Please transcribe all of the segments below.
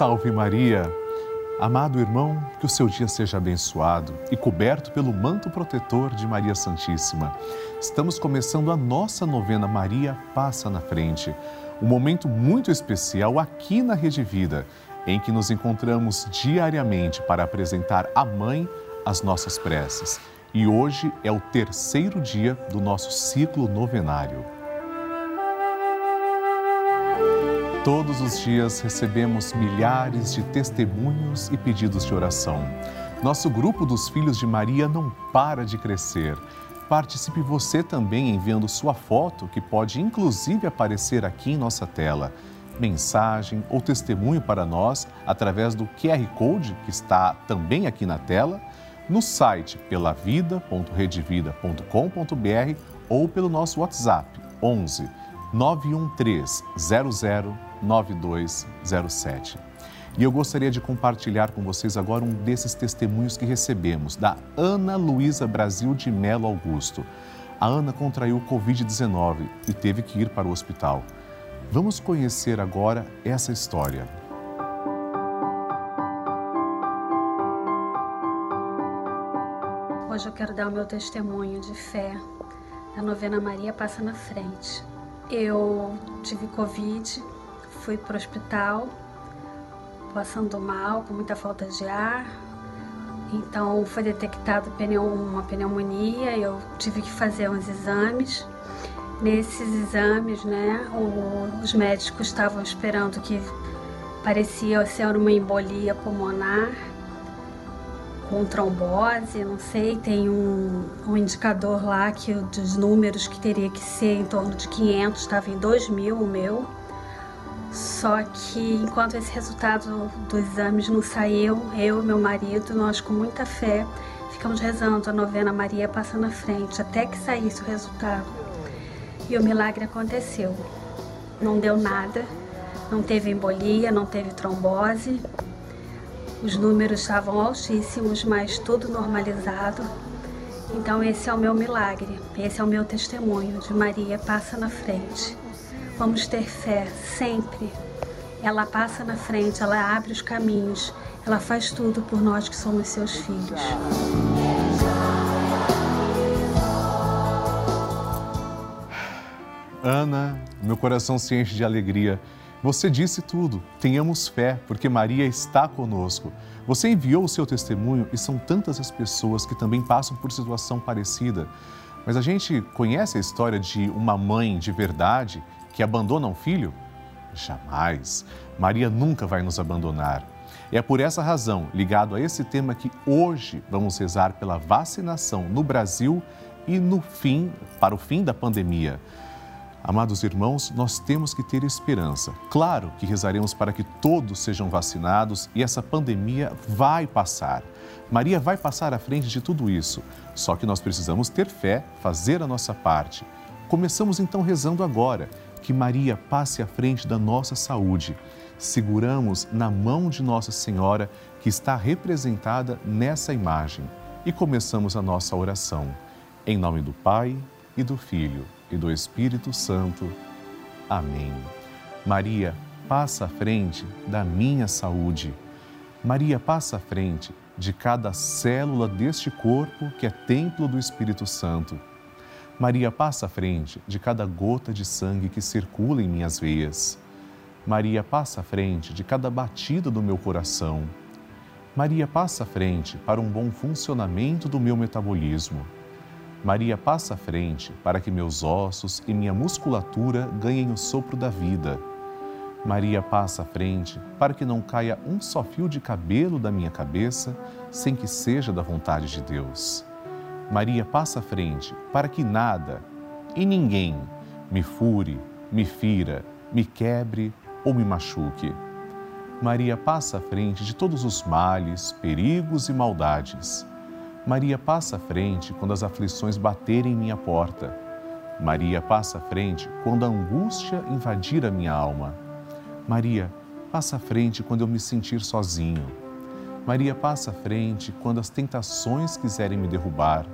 Salve Maria! Amado irmão, que o seu dia seja abençoado e coberto pelo manto protetor de Maria Santíssima. Estamos começando a nossa novena Maria Passa na Frente, um momento muito especial aqui na Rede Vida, em que nos encontramos diariamente para apresentar à Mãe as nossas preces. E hoje é o terceiro dia do nosso ciclo novenário. Todos os dias recebemos milhares de testemunhos e pedidos de oração. Nosso grupo dos Filhos de Maria não para de crescer. Participe você também enviando sua foto, que pode inclusive aparecer aqui em nossa tela. Mensagem ou testemunho para nós através do QR Code que está também aqui na tela, no site pelavida.redevida.com.br ou pelo nosso WhatsApp 11 913 00 9207. E eu gostaria de compartilhar com vocês agora um desses testemunhos que recebemos, da Ana Luísa Brasil de Melo Augusto. A Ana contraiu Covid-19 e teve que ir para o hospital. Vamos conhecer agora essa história. Hoje eu quero dar o meu testemunho de fé. A novena Maria passa na frente. Eu tive Covid, fui para o hospital, passando mal, com muita falta de ar. Então foi detectado uma pneumonia, eu tive que fazer uns exames. Nesses exames, né, os médicos estavam esperando que parecia ser uma embolia pulmonar com trombose, não sei, tem um, um indicador lá que dos números que teria que ser em torno de 500, estava em 2 mil o meu. Só que enquanto esse resultado dos exames não saiu, eu e meu marido, nós com muita fé, ficamos rezando a novena Maria passa na frente, até que saísse o resultado. E o milagre aconteceu. Não deu nada, não teve embolia, não teve trombose. Os números estavam altíssimos, mas tudo normalizado. Então esse é o meu milagre, esse é o meu testemunho de Maria passa na frente. Vamos ter fé sempre. Ela passa na frente, ela abre os caminhos, ela faz tudo por nós que somos seus filhos. Ana, meu coração se enche de alegria. Você disse tudo. Tenhamos fé, porque Maria está conosco. Você enviou o seu testemunho e são tantas as pessoas que também passam por situação parecida. Mas a gente conhece a história de uma mãe de verdade que abandona um filho? Jamais. Maria nunca vai nos abandonar. É por essa razão, ligado a esse tema, que hoje vamos rezar pela vacinação no Brasil e no fim, para o fim da pandemia. Amados irmãos, nós temos que ter esperança. Claro que rezaremos para que todos sejam vacinados e essa pandemia vai passar. Maria vai passar à frente de tudo isso. Só que nós precisamos ter fé, fazer a nossa parte. Começamos então rezando agora que Maria passe à frente da nossa saúde. Seguramos na mão de Nossa Senhora, que está representada nessa imagem, e começamos a nossa oração. Em nome do Pai, e do Filho, e do Espírito Santo. Amém. Maria, passa à frente da minha saúde. Maria, passa à frente de cada célula deste corpo que é templo do Espírito Santo Maria passa à frente de cada gota de sangue que circula em minhas veias. Maria passa à frente de cada batida do meu coração. Maria passa à frente para um bom funcionamento do meu metabolismo. Maria passa à frente para que meus ossos e minha musculatura ganhem o sopro da vida. Maria passa à frente para que não caia um só fio de cabelo da minha cabeça sem que seja da vontade de Deus. Maria passa à frente para que nada e ninguém me fure, me fira, me quebre ou me machuque. Maria passa à frente de todos os males, perigos e maldades. Maria passa à frente quando as aflições baterem em minha porta. Maria passa à frente quando a angústia invadir a minha alma. Maria passa à frente quando eu me sentir sozinho. Maria passa à frente quando as tentações quiserem me derrubar.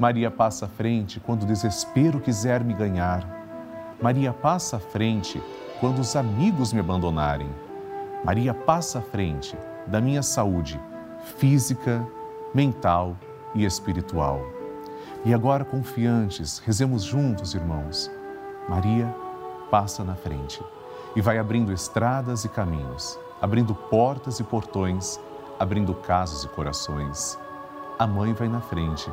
Maria passa à frente quando o desespero quiser me ganhar. Maria passa à frente quando os amigos me abandonarem. Maria passa à frente da minha saúde física, mental e espiritual. E agora, confiantes, rezemos juntos, irmãos. Maria passa na frente e vai abrindo estradas e caminhos, abrindo portas e portões, abrindo casas e corações. A mãe vai na frente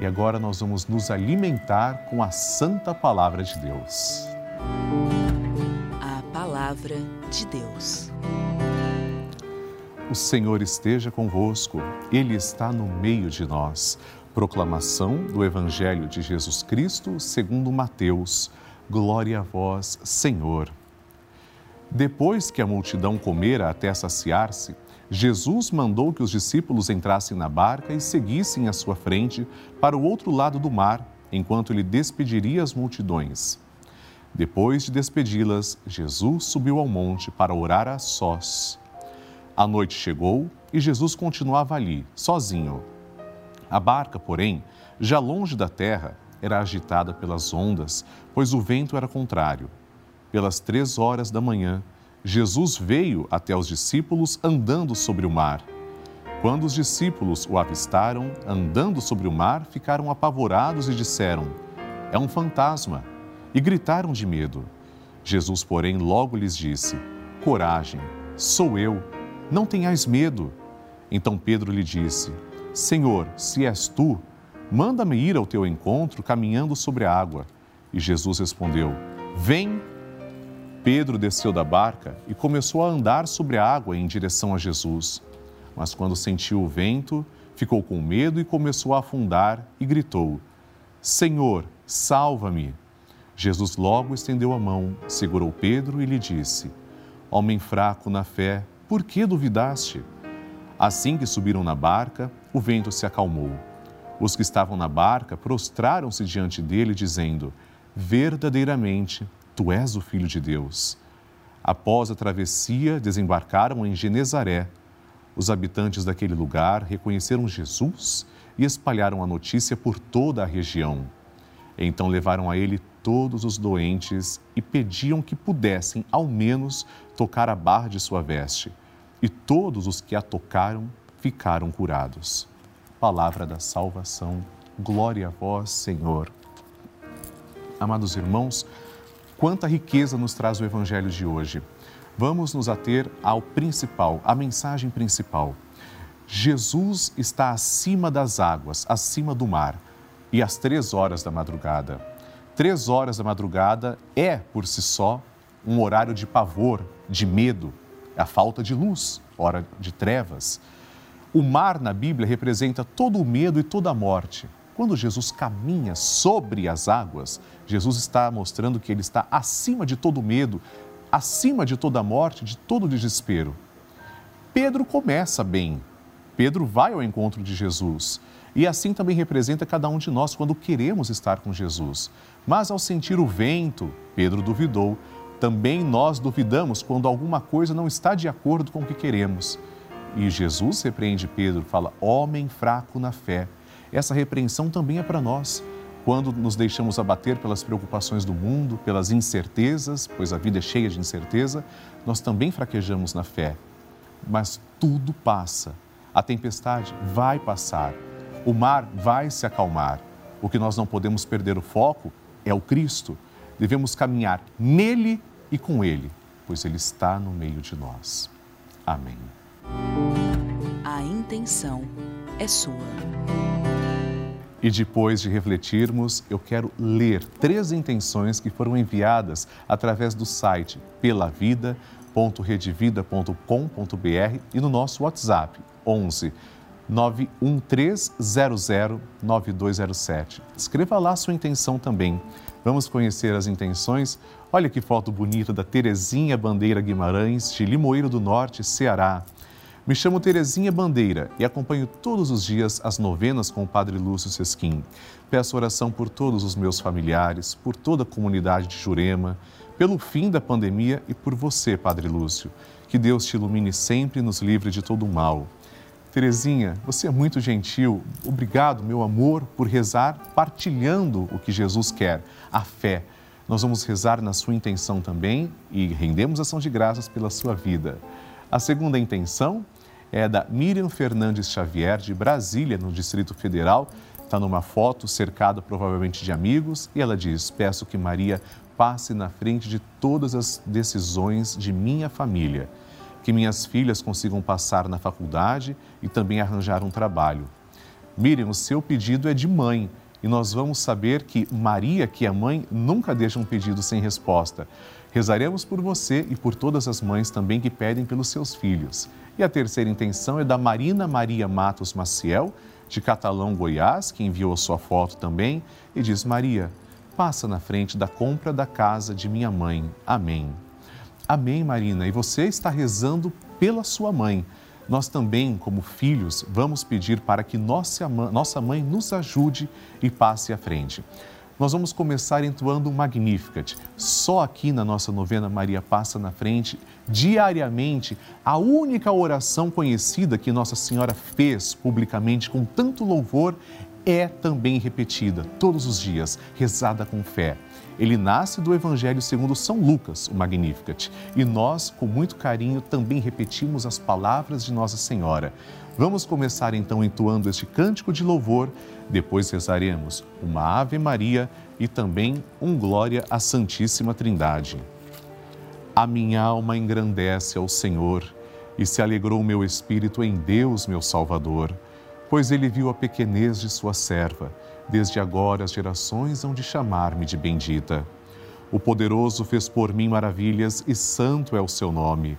E agora nós vamos nos alimentar com a Santa Palavra de Deus. A Palavra de Deus. O Senhor esteja convosco, Ele está no meio de nós. Proclamação do Evangelho de Jesus Cristo segundo Mateus. Glória a vós, Senhor. Depois que a multidão comera até saciar-se, Jesus mandou que os discípulos entrassem na barca e seguissem à sua frente para o outro lado do mar, enquanto ele despediria as multidões. Depois de despedi-las, Jesus subiu ao monte para orar a sós. A noite chegou e Jesus continuava ali, sozinho. A barca, porém, já longe da terra, era agitada pelas ondas, pois o vento era contrário pelas três horas da manhã, Jesus veio até os discípulos andando sobre o mar. Quando os discípulos o avistaram andando sobre o mar, ficaram apavorados e disseram: É um fantasma! E gritaram de medo. Jesus, porém, logo lhes disse: Coragem, sou eu, não tenhais medo. Então Pedro lhe disse: Senhor, se és tu, manda-me ir ao teu encontro caminhando sobre a água. E Jesus respondeu: Vem. Pedro desceu da barca e começou a andar sobre a água em direção a Jesus. Mas quando sentiu o vento, ficou com medo e começou a afundar e gritou: Senhor, salva-me! Jesus logo estendeu a mão, segurou Pedro e lhe disse: Homem fraco na fé, por que duvidaste? Assim que subiram na barca, o vento se acalmou. Os que estavam na barca prostraram-se diante dele, dizendo: Verdadeiramente, Tu és o Filho de Deus. Após a travessia, desembarcaram em Genezaré. Os habitantes daquele lugar reconheceram Jesus e espalharam a notícia por toda a região. Então levaram a ele todos os doentes e pediam que pudessem, ao menos, tocar a barra de sua veste. E todos os que a tocaram ficaram curados. Palavra da salvação. Glória a vós, Senhor. Amados irmãos, Quanta riqueza nos traz o Evangelho de hoje. Vamos nos ater ao principal, à mensagem principal. Jesus está acima das águas, acima do mar, e às três horas da madrugada. Três horas da madrugada é, por si só, um horário de pavor, de medo, a falta de luz, hora de trevas. O mar na Bíblia representa todo o medo e toda a morte. Quando Jesus caminha sobre as águas, Jesus está mostrando que ele está acima de todo medo, acima de toda morte, de todo desespero. Pedro começa bem. Pedro vai ao encontro de Jesus. E assim também representa cada um de nós quando queremos estar com Jesus. Mas ao sentir o vento, Pedro duvidou. Também nós duvidamos quando alguma coisa não está de acordo com o que queremos. E Jesus repreende Pedro, fala: Homem fraco na fé essa repreensão também é para nós. Quando nos deixamos abater pelas preocupações do mundo, pelas incertezas, pois a vida é cheia de incerteza, nós também fraquejamos na fé. Mas tudo passa. A tempestade vai passar. O mar vai se acalmar. O que nós não podemos perder o foco é o Cristo. Devemos caminhar nele e com ele, pois ele está no meio de nós. Amém. intenção é sua. E depois de refletirmos, eu quero ler três intenções que foram enviadas através do site pelavida.redevida.com.br e no nosso WhatsApp 11 913009207. Escreva lá sua intenção também. Vamos conhecer as intenções. Olha que foto bonita da Terezinha Bandeira Guimarães, de Limoeiro do Norte, Ceará. Me chamo Terezinha Bandeira e acompanho todos os dias as novenas com o Padre Lúcio Sesquim. Peço oração por todos os meus familiares, por toda a comunidade de Jurema, pelo fim da pandemia e por você, Padre Lúcio. Que Deus te ilumine sempre e nos livre de todo o mal. Terezinha, você é muito gentil. Obrigado, meu amor, por rezar partilhando o que Jesus quer, a fé. Nós vamos rezar na sua intenção também e rendemos ação de graças pela sua vida. A segunda intenção é da Miriam Fernandes Xavier, de Brasília, no Distrito Federal. Está numa foto cercada provavelmente de amigos e ela diz: Peço que Maria passe na frente de todas as decisões de minha família que minhas filhas consigam passar na faculdade e também arranjar um trabalho. Miriam, o seu pedido é de mãe e nós vamos saber que Maria, que é mãe, nunca deixa um pedido sem resposta. Rezaremos por você e por todas as mães também que pedem pelos seus filhos. E a terceira intenção é da Marina Maria Matos Maciel, de Catalão, Goiás, que enviou sua foto também e diz: Maria, passa na frente da compra da casa de minha mãe. Amém. Amém, Marina. E você está rezando pela sua mãe. Nós também, como filhos, vamos pedir para que nossa mãe nos ajude e passe à frente. Nós vamos começar entoando o Magnificat. Só aqui na nossa novena Maria Passa na Frente, diariamente, a única oração conhecida que Nossa Senhora fez publicamente com tanto louvor é também repetida todos os dias, rezada com fé. Ele nasce do Evangelho segundo São Lucas, o Magnificat, e nós, com muito carinho, também repetimos as palavras de Nossa Senhora. Vamos começar então entoando este cântico de louvor, depois rezaremos uma Ave Maria e também um Glória à Santíssima Trindade. A minha alma engrandece ao Senhor e se alegrou o meu espírito em Deus, meu Salvador, pois ele viu a pequenez de sua serva. Desde agora as gerações hão de chamar-me de bendita. O poderoso fez por mim maravilhas e santo é o seu nome.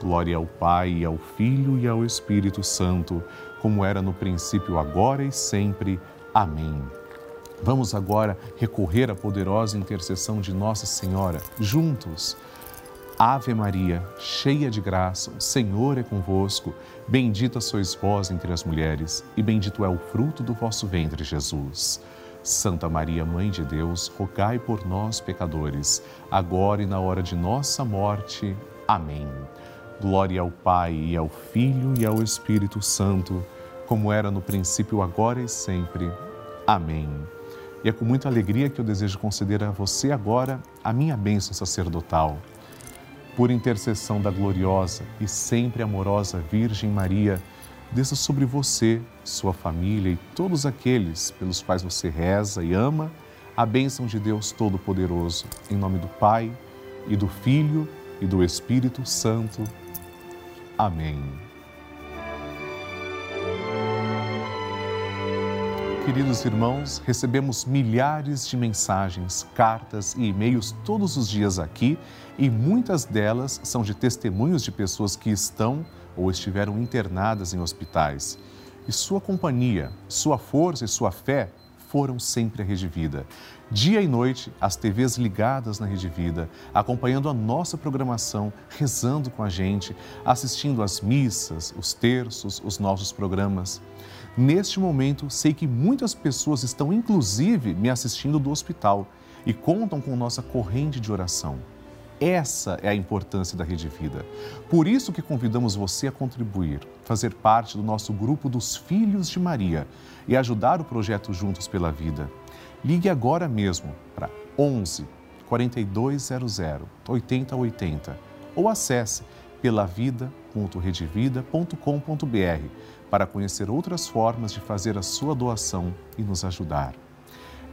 Glória ao Pai, ao Filho e ao Espírito Santo, como era no princípio, agora e sempre. Amém. Vamos agora recorrer à poderosa intercessão de Nossa Senhora, juntos. Ave Maria, cheia de graça, o Senhor é convosco. Bendita sois vós entre as mulheres, e bendito é o fruto do vosso ventre, Jesus. Santa Maria, Mãe de Deus, rogai por nós, pecadores, agora e na hora de nossa morte. Amém. Glória ao Pai, e ao Filho e ao Espírito Santo, como era no princípio, agora e sempre. Amém. E é com muita alegria que eu desejo conceder a você agora a minha bênção sacerdotal. Por intercessão da gloriosa e sempre amorosa Virgem Maria, desça sobre você, sua família e todos aqueles pelos quais você reza e ama a bênção de Deus Todo-Poderoso. Em nome do Pai, e do Filho, e do Espírito Santo. Amém. Queridos irmãos, recebemos milhares de mensagens, cartas e e-mails todos os dias aqui e muitas delas são de testemunhos de pessoas que estão ou estiveram internadas em hospitais. E sua companhia, sua força e sua fé foram sempre a Rede Vida. Dia e noite, as TVs ligadas na Rede Vida, acompanhando a nossa programação, rezando com a gente, assistindo às missas, os terços, os nossos programas. Neste momento, sei que muitas pessoas estão, inclusive, me assistindo do hospital e contam com nossa corrente de oração. Essa é a importância da Rede Vida. Por isso que convidamos você a contribuir, fazer parte do nosso grupo dos Filhos de Maria e ajudar o projeto Juntos pela Vida. Ligue agora mesmo para 11 4200 8080 ou acesse pelavida.redevida.com.br para conhecer outras formas de fazer a sua doação e nos ajudar.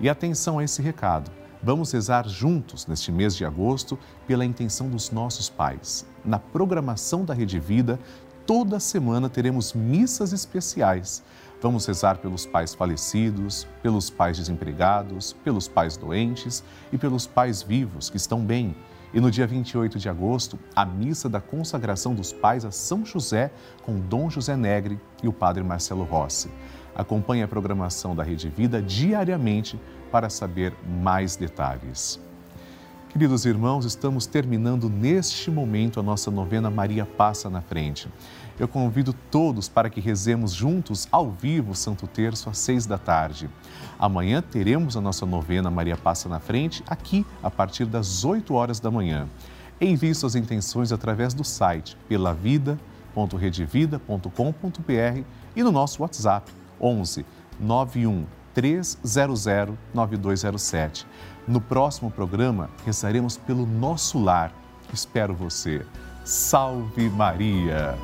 E atenção a esse recado. Vamos rezar juntos neste mês de agosto pela intenção dos nossos pais. Na programação da Rede Vida, toda semana teremos missas especiais. Vamos rezar pelos pais falecidos, pelos pais desempregados, pelos pais doentes e pelos pais vivos que estão bem. E no dia 28 de agosto, a missa da consagração dos pais a São José com Dom José Negre e o Padre Marcelo Rossi. Acompanhe a programação da Rede Vida diariamente para saber mais detalhes. Queridos irmãos, estamos terminando neste momento a nossa novena Maria Passa na Frente. Eu convido todos para que rezemos juntos ao vivo Santo Terço às seis da tarde. Amanhã teremos a nossa novena Maria Passa na Frente aqui a partir das 8 horas da manhã. Envie suas intenções através do site pelavida.redevida.com.br e no nosso WhatsApp 11 91 300 9207. No próximo programa, rezaremos pelo nosso lar. Espero você. Salve Maria!